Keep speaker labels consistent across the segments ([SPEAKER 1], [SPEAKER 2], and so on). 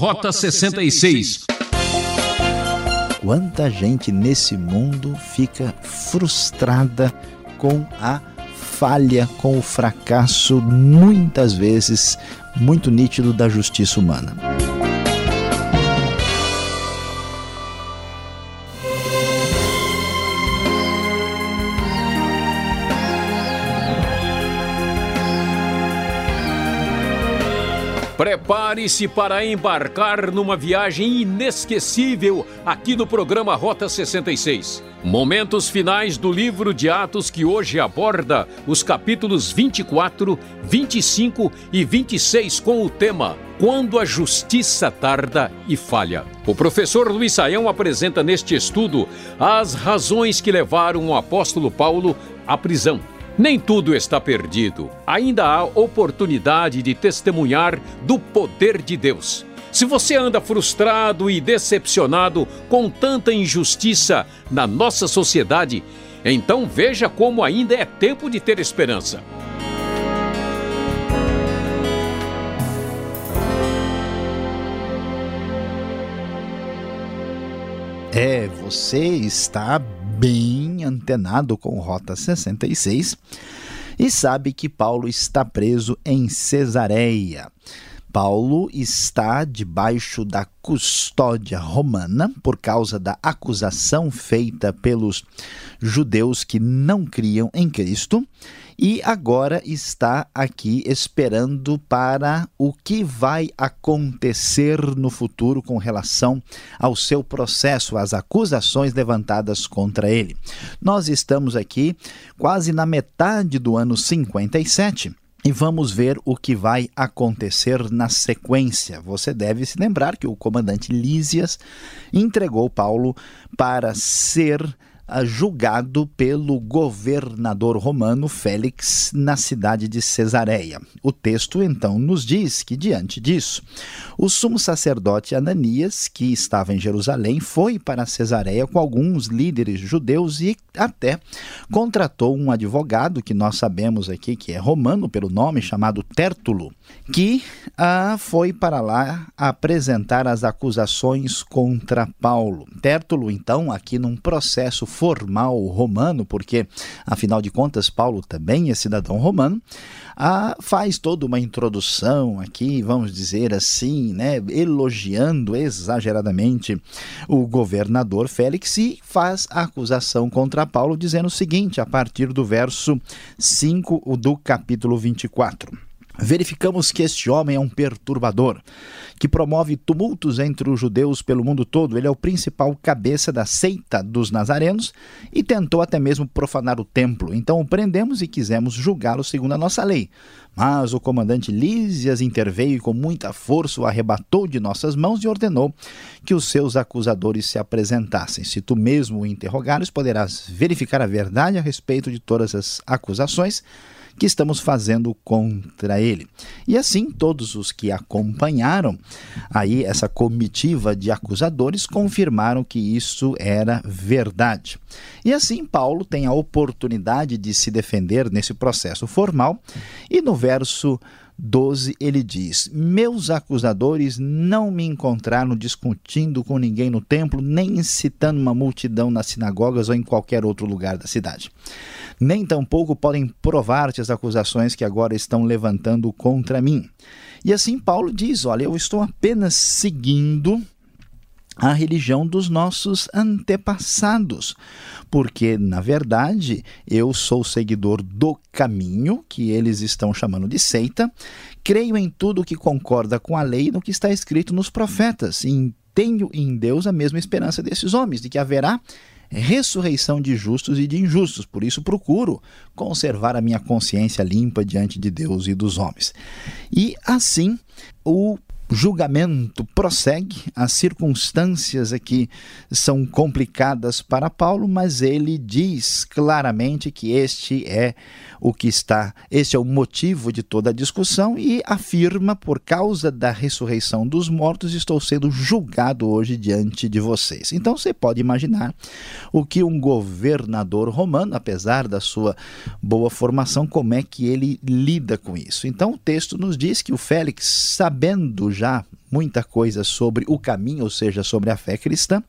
[SPEAKER 1] Rota 66.
[SPEAKER 2] Quanta gente nesse mundo fica frustrada com a falha, com o fracasso, muitas vezes muito nítido da justiça humana.
[SPEAKER 1] Prepare-se para embarcar numa viagem inesquecível aqui no programa Rota 66. Momentos finais do livro de Atos que hoje aborda os capítulos 24, 25 e 26 com o tema Quando a Justiça Tarda e Falha. O professor Luiz Saião apresenta neste estudo as razões que levaram o apóstolo Paulo à prisão nem tudo está perdido. Ainda há oportunidade de testemunhar do poder de Deus. Se você anda frustrado e decepcionado com tanta injustiça na nossa sociedade, então veja como ainda é tempo de ter esperança.
[SPEAKER 2] É, você está bem antenado com Rota 66 e sabe que Paulo está preso em Cesareia. Paulo está debaixo da custódia romana por causa da acusação feita pelos judeus que não criam em Cristo e agora está aqui esperando para o que vai acontecer no futuro com relação ao seu processo, às acusações levantadas contra ele. Nós estamos aqui quase na metade do ano 57 e vamos ver o que vai acontecer na sequência. Você deve se lembrar que o comandante Lísias entregou Paulo para ser julgado pelo governador romano Félix na cidade de Cesareia. O texto então nos diz que, diante disso, o sumo sacerdote Ananias, que estava em Jerusalém, foi para Cesareia com alguns líderes judeus e até contratou um advogado que nós sabemos aqui que é romano pelo nome, chamado Tértulo, que ah, foi para lá apresentar as acusações contra Paulo. Tértulo, então, aqui num processo formal romano, porque afinal de contas Paulo também é cidadão romano, ah, faz toda uma introdução aqui, vamos dizer assim, né, elogiando exageradamente o governador Félix e faz a acusação contra Paulo, dizendo o seguinte, a partir do verso 5 do capítulo 24. Verificamos que este homem é um perturbador, que promove tumultos entre os judeus pelo mundo todo. Ele é o principal cabeça da seita dos nazarenos e tentou até mesmo profanar o templo. Então o prendemos e quisemos julgá-lo segundo a nossa lei. Mas o comandante Lísias interveio e com muita força o arrebatou de nossas mãos e ordenou que os seus acusadores se apresentassem. Se tu mesmo o interrogares, poderás verificar a verdade a respeito de todas as acusações que estamos fazendo contra ele. E assim todos os que acompanharam aí essa comitiva de acusadores confirmaram que isso era verdade. E assim Paulo tem a oportunidade de se defender nesse processo formal e no verso 12 ele diz: Meus acusadores não me encontraram discutindo com ninguém no templo, nem incitando uma multidão nas sinagogas ou em qualquer outro lugar da cidade nem tampouco podem provar-te as acusações que agora estão levantando contra mim. E assim Paulo diz: Olha, eu estou apenas seguindo a religião dos nossos antepassados, porque na verdade eu sou seguidor do caminho que eles estão chamando de seita, creio em tudo que concorda com a lei e no que está escrito nos profetas, e tenho em Deus a mesma esperança desses homens, de que haverá ressurreição de justos e de injustos. Por isso procuro conservar a minha consciência limpa diante de Deus e dos homens. E assim, o julgamento prossegue, as circunstâncias aqui são complicadas para Paulo, mas ele diz claramente que este é o que está, este é o motivo de toda a discussão e afirma, por causa da ressurreição dos mortos, estou sendo julgado hoje diante de vocês. Então você pode imaginar o que um governador romano, apesar da sua boa formação, como é que ele lida com isso. Então o texto nos diz que o Félix, sabendo já muita coisa sobre o caminho, ou seja, sobre a fé cristã,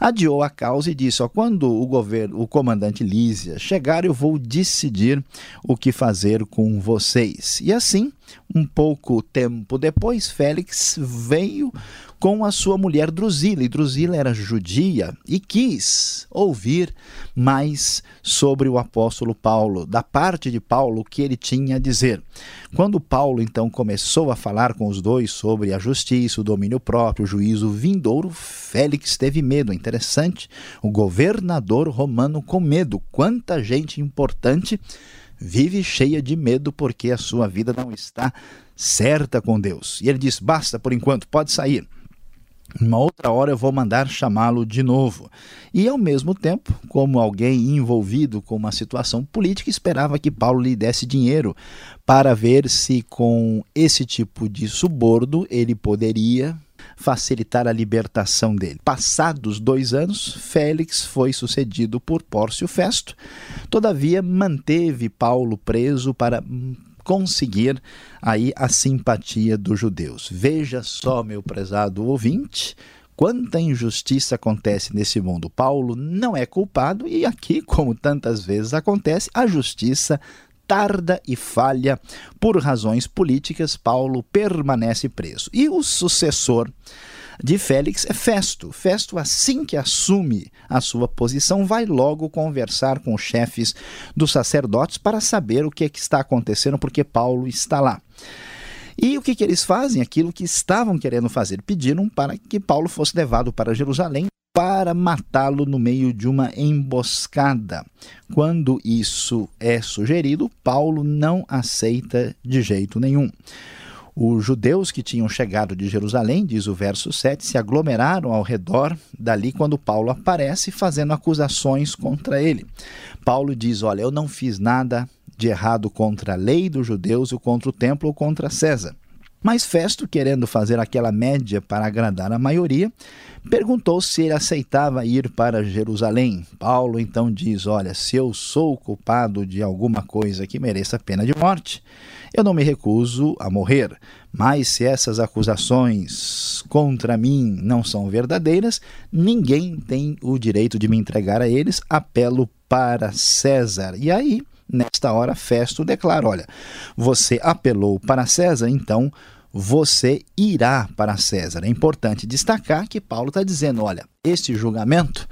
[SPEAKER 2] adiou a causa e disse: ó, quando o governo, o comandante Lísia chegar, eu vou decidir o que fazer com vocês. E assim, um pouco tempo depois, Félix veio com a sua mulher Drusila. E Drusila era judia e quis ouvir mais sobre o apóstolo Paulo, da parte de Paulo, o que ele tinha a dizer. Quando Paulo então começou a falar com os dois sobre a justiça, o domínio próprio, o juízo vindouro, Félix teve medo. É interessante, o governador romano com medo. Quanta gente importante vive cheia de medo porque a sua vida não está certa com Deus. E ele diz: basta por enquanto, pode sair. Uma outra hora eu vou mandar chamá-lo de novo. E ao mesmo tempo, como alguém envolvido com uma situação política, esperava que Paulo lhe desse dinheiro para ver se com esse tipo de suborno ele poderia facilitar a libertação dele. Passados dois anos, Félix foi sucedido por Pórcio Festo. Todavia, manteve Paulo preso para conseguir aí a simpatia dos judeus. Veja só, meu prezado ouvinte, quanta injustiça acontece nesse mundo. Paulo não é culpado e aqui, como tantas vezes acontece, a justiça tarda e falha por razões políticas. Paulo permanece preso. E o sucessor de Félix é Festo. Festo, assim que assume a sua posição, vai logo conversar com os chefes dos sacerdotes para saber o que, é que está acontecendo, porque Paulo está lá. E o que, que eles fazem? Aquilo que estavam querendo fazer. Pediram para que Paulo fosse levado para Jerusalém para matá-lo no meio de uma emboscada. Quando isso é sugerido, Paulo não aceita de jeito nenhum. Os judeus que tinham chegado de Jerusalém, diz o verso 7, se aglomeraram ao redor dali quando Paulo aparece fazendo acusações contra ele. Paulo diz: Olha, eu não fiz nada de errado contra a lei dos judeus ou contra o templo ou contra César. Mas Festo, querendo fazer aquela média para agradar a maioria, perguntou se ele aceitava ir para Jerusalém. Paulo então diz: Olha, se eu sou culpado de alguma coisa que mereça pena de morte, eu não me recuso a morrer, mas se essas acusações contra mim não são verdadeiras, ninguém tem o direito de me entregar a eles. Apelo para César. E aí, nesta hora, Festo declara: olha, você apelou para César, então você irá para César. É importante destacar que Paulo está dizendo: olha, este julgamento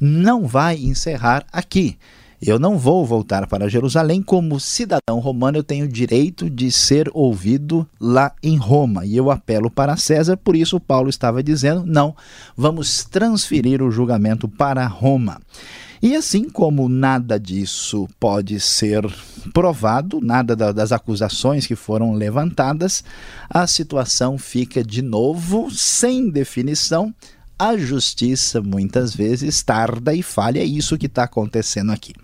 [SPEAKER 2] não vai encerrar aqui. Eu não vou voltar para Jerusalém. Como cidadão romano, eu tenho direito de ser ouvido lá em Roma. E eu apelo para César, por isso Paulo estava dizendo: não, vamos transferir o julgamento para Roma. E assim como nada disso pode ser provado, nada das acusações que foram levantadas, a situação fica de novo sem definição a justiça muitas vezes tarda e falha, é isso que está acontecendo aqui.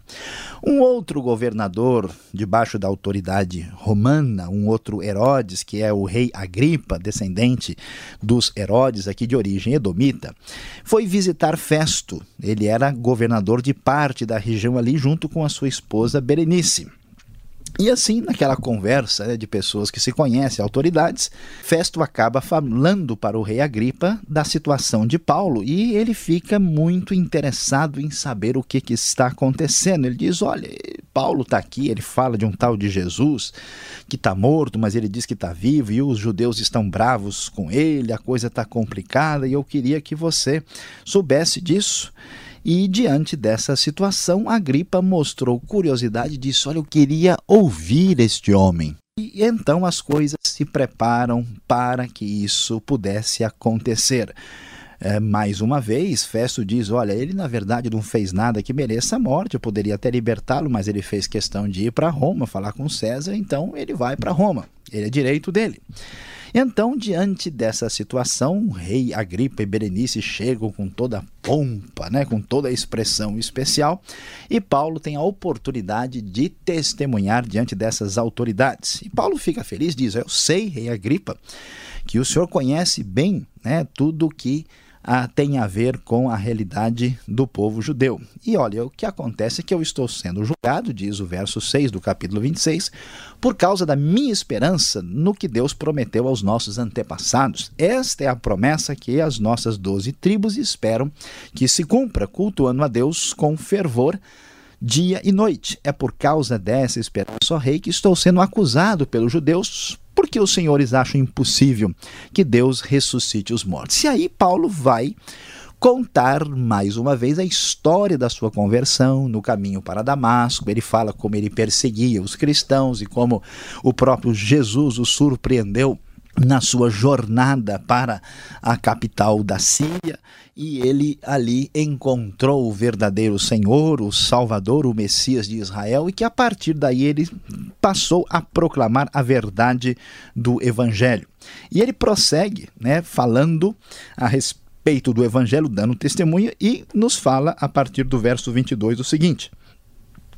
[SPEAKER 2] Um outro governador, debaixo da autoridade romana, um outro Herodes, que é o rei Agripa, descendente dos Herodes, aqui de origem edomita, foi visitar Festo. Ele era governador de parte da região ali, junto com a sua esposa Berenice. E assim, naquela conversa né, de pessoas que se conhecem, autoridades, Festo acaba falando para o rei Agripa da situação de Paulo e ele fica muito interessado em saber o que, que está acontecendo. Ele diz: Olha, Paulo está aqui, ele fala de um tal de Jesus que está morto, mas ele diz que está vivo e os judeus estão bravos com ele, a coisa está complicada e eu queria que você soubesse disso. E diante dessa situação, Agripa mostrou curiosidade e disse: Olha, eu queria ouvir este homem. E então as coisas se preparam para que isso pudesse acontecer. É, mais uma vez, Festo diz: Olha, ele na verdade não fez nada que mereça a morte, eu poderia até libertá-lo, mas ele fez questão de ir para Roma, falar com César, então ele vai para Roma. Ele é direito dele. Então, diante dessa situação, o rei Agripa e Berenice chegam com toda a pompa, né, com toda a expressão especial, e Paulo tem a oportunidade de testemunhar diante dessas autoridades. E Paulo fica feliz, diz: Eu sei, rei Agripa, que o senhor conhece bem né, tudo que tem a ver com a realidade do povo judeu. E olha, o que acontece é que eu estou sendo julgado, diz o verso 6 do capítulo 26, por causa da minha esperança no que Deus prometeu aos nossos antepassados. Esta é a promessa que as nossas doze tribos esperam que se cumpra, cultuando a Deus com fervor dia e noite. É por causa dessa esperança, ó rei, que estou sendo acusado pelos judeus porque os senhores acham impossível que Deus ressuscite os mortos. E aí Paulo vai contar mais uma vez a história da sua conversão no caminho para Damasco. Ele fala como ele perseguia os cristãos e como o próprio Jesus o surpreendeu na sua jornada para a capital da Síria e ele ali encontrou o verdadeiro Senhor, o Salvador, o Messias de Israel e que a partir daí ele passou a proclamar a verdade do Evangelho. E ele prossegue, né, falando a respeito do Evangelho, dando testemunha e nos fala a partir do verso 22 o seguinte: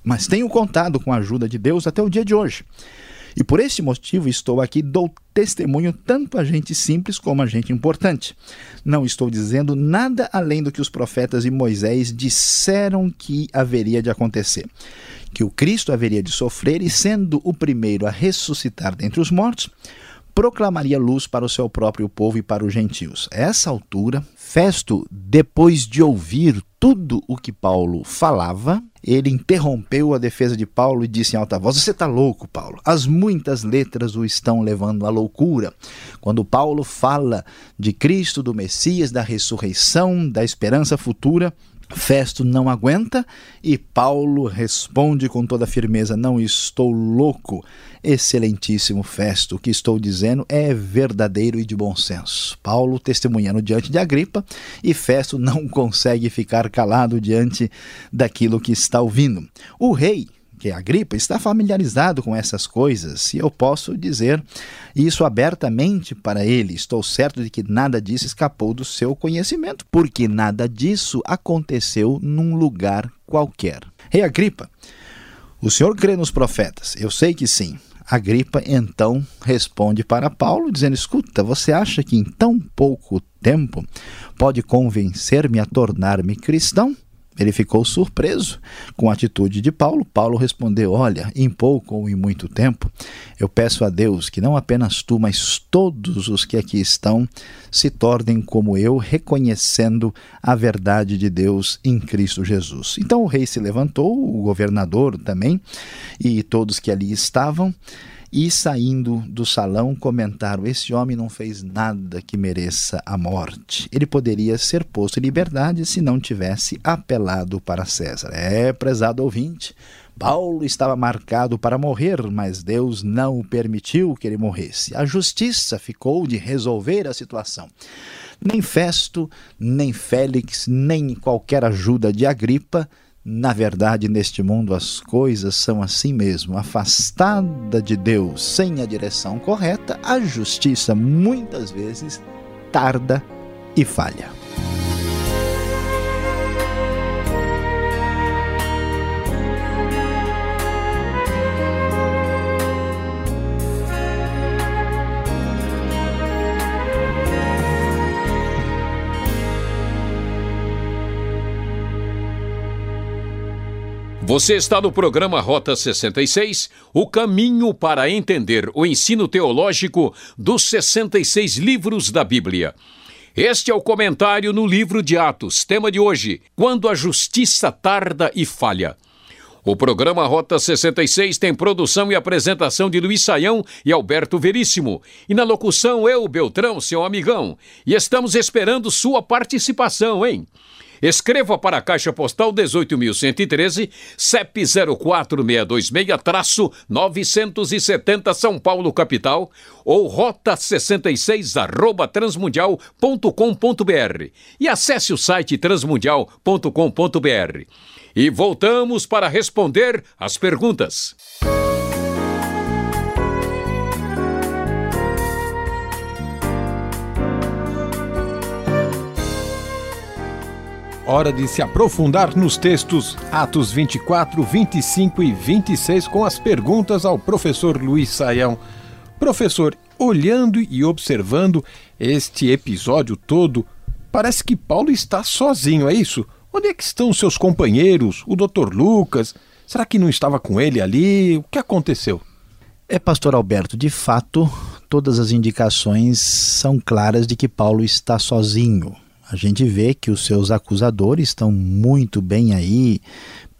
[SPEAKER 2] Mas tenho contado com a ajuda de Deus até o dia de hoje e por este motivo estou aqui, dou testemunho tanto a gente simples como a gente importante. Não estou dizendo nada além do que os profetas e Moisés disseram que haveria de acontecer. Que o Cristo haveria de sofrer e, sendo o primeiro a ressuscitar dentre os mortos, proclamaria luz para o seu próprio povo e para os gentios. A essa altura, Festo, depois de ouvir tudo o que Paulo falava, ele interrompeu a defesa de Paulo e disse em alta voz: Você está louco, Paulo. As muitas letras o estão levando à loucura. Quando Paulo fala de Cristo, do Messias, da ressurreição, da esperança futura, Festo não aguenta e Paulo responde com toda firmeza: Não estou louco. Excelentíssimo Festo, o que estou dizendo é verdadeiro e de bom senso. Paulo testemunhando diante de Agripa e Festo não consegue ficar calado diante daquilo que está ouvindo. O rei que é a gripe, está familiarizado com essas coisas e eu posso dizer isso abertamente para ele. Estou certo de que nada disso escapou do seu conhecimento, porque nada disso aconteceu num lugar qualquer. Rei Agripa, o senhor crê nos profetas? Eu sei que sim. Agripa então responde para Paulo, dizendo: Escuta, você acha que em tão pouco tempo pode convencer-me a tornar-me cristão? Ele ficou surpreso com a atitude de Paulo. Paulo respondeu: Olha, em pouco ou em muito tempo, eu peço a Deus que não apenas tu, mas todos os que aqui estão se tornem como eu, reconhecendo a verdade de Deus em Cristo Jesus. Então o rei se levantou, o governador também, e todos que ali estavam e saindo do salão comentaram: Esse homem não fez nada que mereça a morte. Ele poderia ser posto em liberdade se não tivesse apelado para César. É, prezado ouvinte. Paulo estava marcado para morrer, mas Deus não permitiu que ele morresse. A justiça ficou de resolver a situação. Nem Festo, nem Félix, nem qualquer ajuda de Agripa na verdade, neste mundo as coisas são assim mesmo. Afastada de Deus, sem a direção correta, a justiça muitas vezes tarda e falha.
[SPEAKER 1] Você está no programa Rota 66, o caminho para entender o ensino teológico dos 66 livros da Bíblia. Este é o comentário no livro de Atos, tema de hoje: Quando a justiça tarda e falha. O programa Rota 66 tem produção e apresentação de Luiz Saião e Alberto Veríssimo. E na locução, eu, Beltrão, seu amigão. E estamos esperando sua participação, hein? Escreva para a Caixa Postal 18.113, CEP 04626-970 São Paulo, capital, ou rota 66 arroba transmundial.com.br e acesse o site transmundial.com.br. E voltamos para responder as perguntas.
[SPEAKER 3] Hora de se aprofundar nos textos Atos 24, 25 e 26 com as perguntas ao professor Luiz Saião. Professor, olhando e observando este episódio todo, parece que Paulo está sozinho, é isso? Onde é que estão seus companheiros, o Dr. Lucas? Será que não estava com ele ali? O que aconteceu?
[SPEAKER 2] É, pastor Alberto, de fato, todas as indicações são claras de que Paulo está sozinho. A gente vê que os seus acusadores estão muito bem aí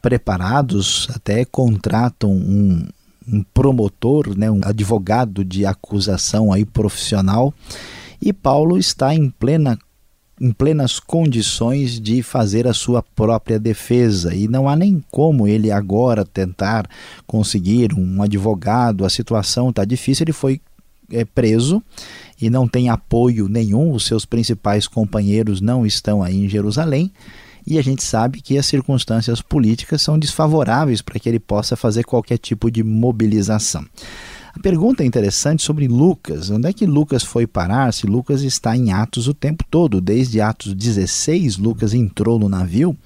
[SPEAKER 2] preparados, até contratam um, um promotor, né, um advogado de acusação aí profissional, e Paulo está em plena em plenas condições de fazer a sua própria defesa e não há nem como ele agora tentar conseguir um advogado. A situação está difícil. Ele foi é, preso e não tem apoio nenhum. Os seus principais companheiros não estão aí em Jerusalém e a gente sabe que as circunstâncias políticas são desfavoráveis para que ele possa fazer qualquer tipo de mobilização. A pergunta é interessante sobre Lucas. Onde é que Lucas foi parar se Lucas está em Atos o tempo todo? Desde Atos 16, Lucas entrou no navio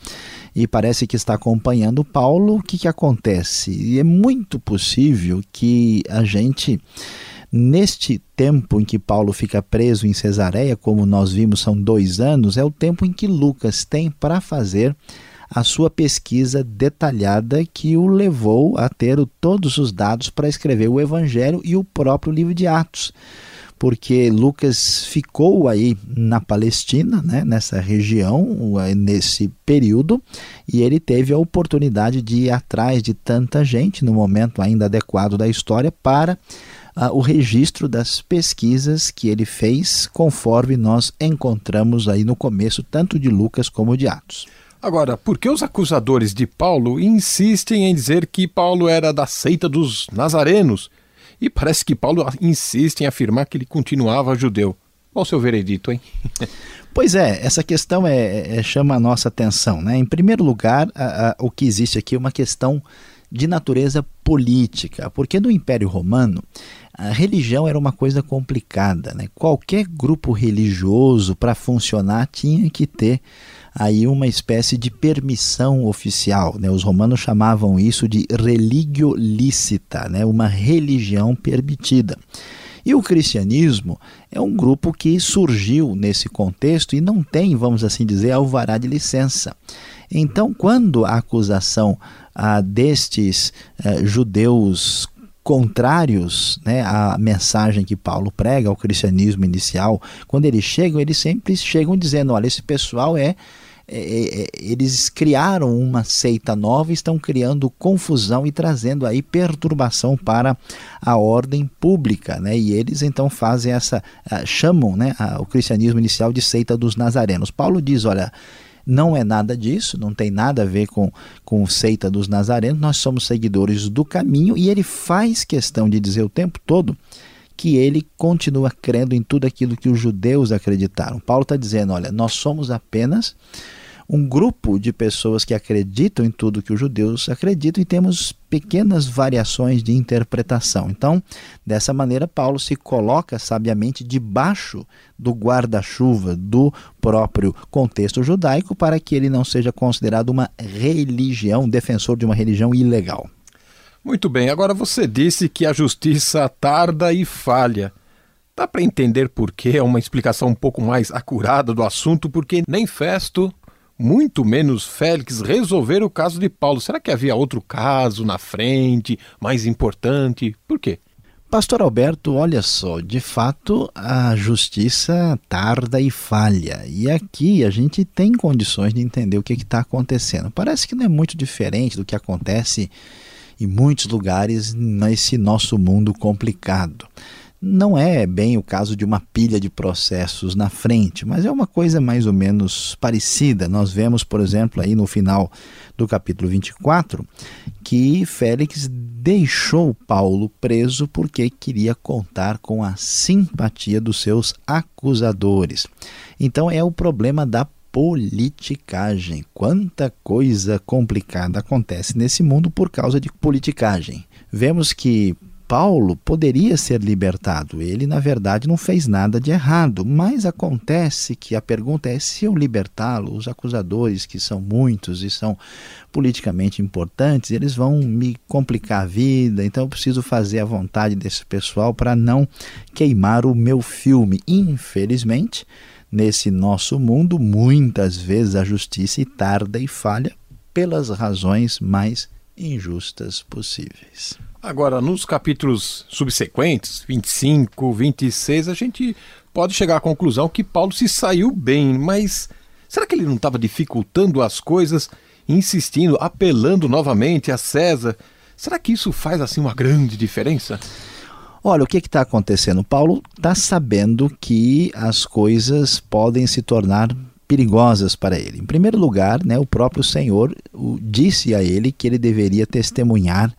[SPEAKER 2] e parece que está acompanhando Paulo. O que, que acontece? E é muito possível que a gente Neste tempo em que Paulo fica preso em Cesareia, como nós vimos são dois anos, é o tempo em que Lucas tem para fazer a sua pesquisa detalhada que o levou a ter todos os dados para escrever o Evangelho e o próprio livro de Atos. Porque Lucas ficou aí na Palestina, né, nessa região, nesse período, e ele teve a oportunidade de ir atrás de tanta gente, no momento ainda adequado da história, para uh, o registro das pesquisas que ele fez, conforme nós encontramos aí no começo, tanto de Lucas como de Atos.
[SPEAKER 3] Agora, por que os acusadores de Paulo insistem em dizer que Paulo era da seita dos nazarenos? E parece que Paulo insiste em afirmar que ele continuava judeu. Qual o seu veredito, hein?
[SPEAKER 2] Pois é, essa questão é, é, chama a nossa atenção. Né? Em primeiro lugar, a, a, o que existe aqui é uma questão de natureza política, porque no Império Romano a religião era uma coisa complicada. Né? Qualquer grupo religioso, para funcionar, tinha que ter aí uma espécie de permissão oficial. Né? Os romanos chamavam isso de religio licita, né? uma religião permitida. E o cristianismo é um grupo que surgiu nesse contexto e não tem, vamos assim dizer, alvará de licença. Então, quando a acusação ah, destes ah, judeus contrários né, à mensagem que Paulo prega, ao cristianismo inicial, quando eles chegam, eles sempre chegam dizendo: olha, esse pessoal é, é, é, é eles criaram uma seita nova, estão criando confusão e trazendo aí perturbação para a ordem pública, né? E eles então fazem essa, uh, chamam, né, uh, o cristianismo inicial de seita dos nazarenos. Paulo diz, olha, não é nada disso, não tem nada a ver com, com seita dos nazarenos, nós somos seguidores do caminho e ele faz questão de dizer o tempo todo que ele continua crendo em tudo aquilo que os judeus acreditaram. Paulo está dizendo: olha, nós somos apenas um grupo de pessoas que acreditam em tudo que os judeus acreditam e temos pequenas variações de interpretação. Então, dessa maneira, Paulo se coloca sabiamente debaixo do guarda-chuva do próprio contexto judaico para que ele não seja considerado uma religião, defensor de uma religião ilegal.
[SPEAKER 3] Muito bem, agora você disse que a justiça tarda e falha. Dá para entender por que é uma explicação um pouco mais acurada do assunto, porque nem Festo muito menos Félix resolver o caso de Paulo. Será que havia outro caso na frente, mais importante? Por quê?
[SPEAKER 2] Pastor Alberto, olha só, de fato a justiça tarda e falha. E aqui a gente tem condições de entender o que está acontecendo. Parece que não é muito diferente do que acontece em muitos lugares nesse nosso mundo complicado não é bem o caso de uma pilha de processos na frente, mas é uma coisa mais ou menos parecida. Nós vemos, por exemplo, aí no final do capítulo 24, que Félix deixou Paulo preso porque queria contar com a simpatia dos seus acusadores. Então é o problema da politicagem. Quanta coisa complicada acontece nesse mundo por causa de politicagem. Vemos que Paulo poderia ser libertado. Ele, na verdade, não fez nada de errado. Mas acontece que a pergunta é: se eu libertá-lo, os acusadores, que são muitos e são politicamente importantes, eles vão me complicar a vida. Então eu preciso fazer a vontade desse pessoal para não queimar o meu filme. Infelizmente, nesse nosso mundo, muitas vezes a justiça tarda e falha pelas razões mais injustas possíveis.
[SPEAKER 3] Agora, nos capítulos subsequentes, 25, 26, a gente pode chegar à conclusão que Paulo se saiu bem, mas será que ele não estava dificultando as coisas, insistindo, apelando novamente a César? Será que isso faz assim uma grande diferença?
[SPEAKER 2] Olha, o que está acontecendo? Paulo está sabendo que as coisas podem se tornar perigosas para ele. Em primeiro lugar, né, o próprio Senhor disse a ele que ele deveria testemunhar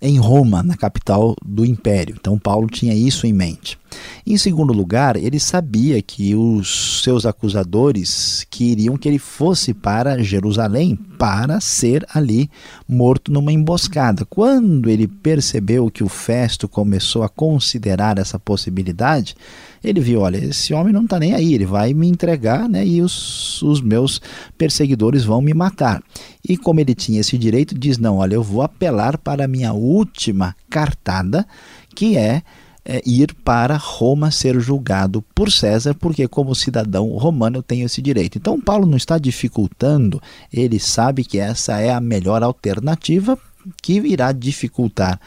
[SPEAKER 2] em Roma, na capital do império. Então, Paulo tinha isso em mente. Em segundo lugar, ele sabia que os seus acusadores queriam que ele fosse para Jerusalém para ser ali morto numa emboscada. Quando ele percebeu que o Festo começou a considerar essa possibilidade, ele viu: olha, esse homem não está nem aí, ele vai me entregar né, e os, os meus perseguidores vão me matar. E como ele tinha esse direito, diz: não, olha, eu vou apelar para a minha última cartada, que é é, ir para Roma ser julgado por César, porque como cidadão romano eu tenho esse direito. Então Paulo não está dificultando, ele sabe que essa é a melhor alternativa que irá dificultar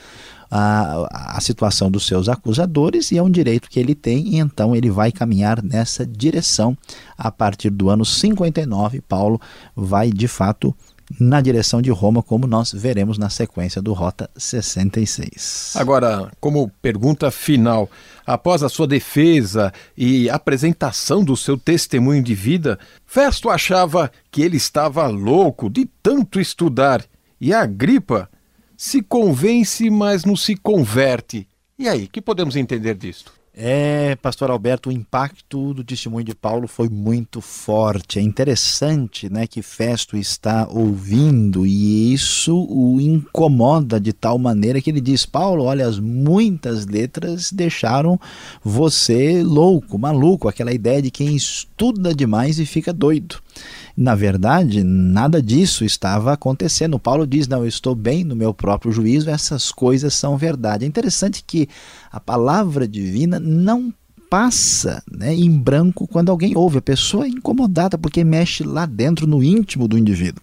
[SPEAKER 2] a, a situação dos seus acusadores e é um direito que ele tem, e então ele vai caminhar nessa direção. A partir do ano 59, Paulo vai de fato na direção de Roma, como nós veremos na sequência do Rota 66.
[SPEAKER 3] Agora, como pergunta final, após a sua defesa e apresentação do seu testemunho de vida, Festo achava que ele estava louco de tanto estudar e a gripa se convence, mas não se converte. E aí, que podemos entender disto?
[SPEAKER 2] É, pastor Alberto, o impacto do testemunho de Paulo foi muito forte. É interessante, né, que Festo está ouvindo e isso o incomoda de tal maneira que ele diz: "Paulo, olha, as muitas letras deixaram você louco, maluco, aquela ideia de quem estuda demais e fica doido". Na verdade, nada disso estava acontecendo. Paulo diz: Não, eu estou bem no meu próprio juízo, essas coisas são verdade. É interessante que a palavra divina não passa né, em branco quando alguém ouve. A pessoa é incomodada porque mexe lá dentro, no íntimo do indivíduo.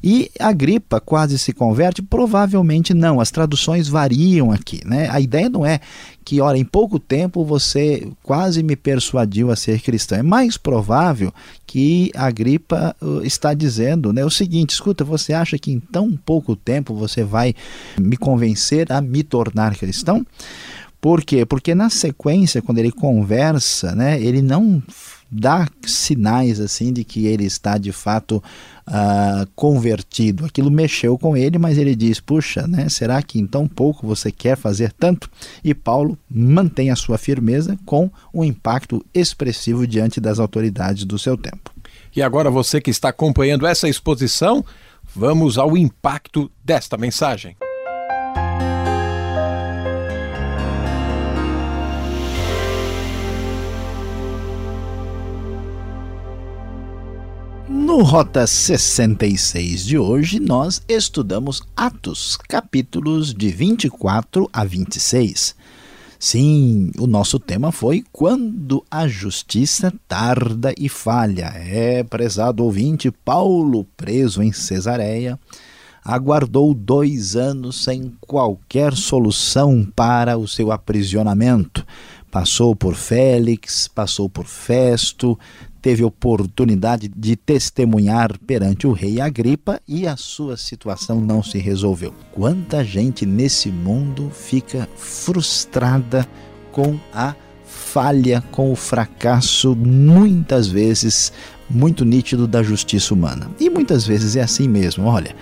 [SPEAKER 2] E a gripa quase se converte? Provavelmente não. As traduções variam aqui. Né? A ideia não é que, olha, em pouco tempo você quase me persuadiu a ser cristão. É mais provável que a gripa uh, está dizendo né, o seguinte: escuta, você acha que em tão pouco tempo você vai me convencer a me tornar cristão? Por quê? Porque na sequência, quando ele conversa, né, ele não dá sinais assim de que ele está de fato uh, convertido. Aquilo mexeu com ele, mas ele diz: puxa, né, será que em tão pouco você quer fazer tanto? E Paulo mantém a sua firmeza com um impacto expressivo diante das autoridades do seu tempo.
[SPEAKER 3] E agora você que está acompanhando essa exposição, vamos ao impacto desta mensagem.
[SPEAKER 2] No Rota 66 de hoje, nós estudamos Atos, capítulos de 24 a 26. Sim, o nosso tema foi Quando a Justiça Tarda e Falha. É, prezado ouvinte, Paulo, preso em Cesareia, aguardou dois anos sem qualquer solução para o seu aprisionamento. Passou por Félix, passou por Festo, teve oportunidade de testemunhar perante o rei Agripa e a sua situação não se resolveu. Quanta gente nesse mundo fica frustrada com a falha, com o fracasso, muitas vezes muito nítido da justiça humana. E muitas vezes é assim mesmo, olha.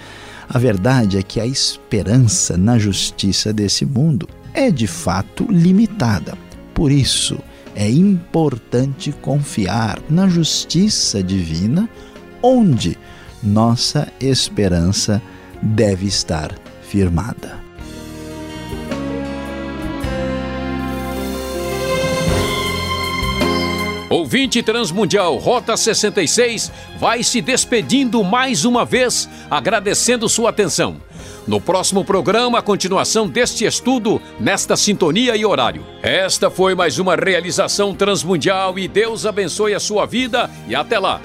[SPEAKER 2] A verdade é que a esperança na justiça desse mundo é de fato limitada. Por isso, é importante confiar na justiça divina, onde nossa esperança deve estar firmada.
[SPEAKER 1] Ouvinte Transmundial Rota 66 vai se despedindo mais uma vez, agradecendo sua atenção. No próximo programa, a continuação deste estudo nesta sintonia e horário. Esta foi mais uma realização transmundial e Deus abençoe a sua vida e até lá.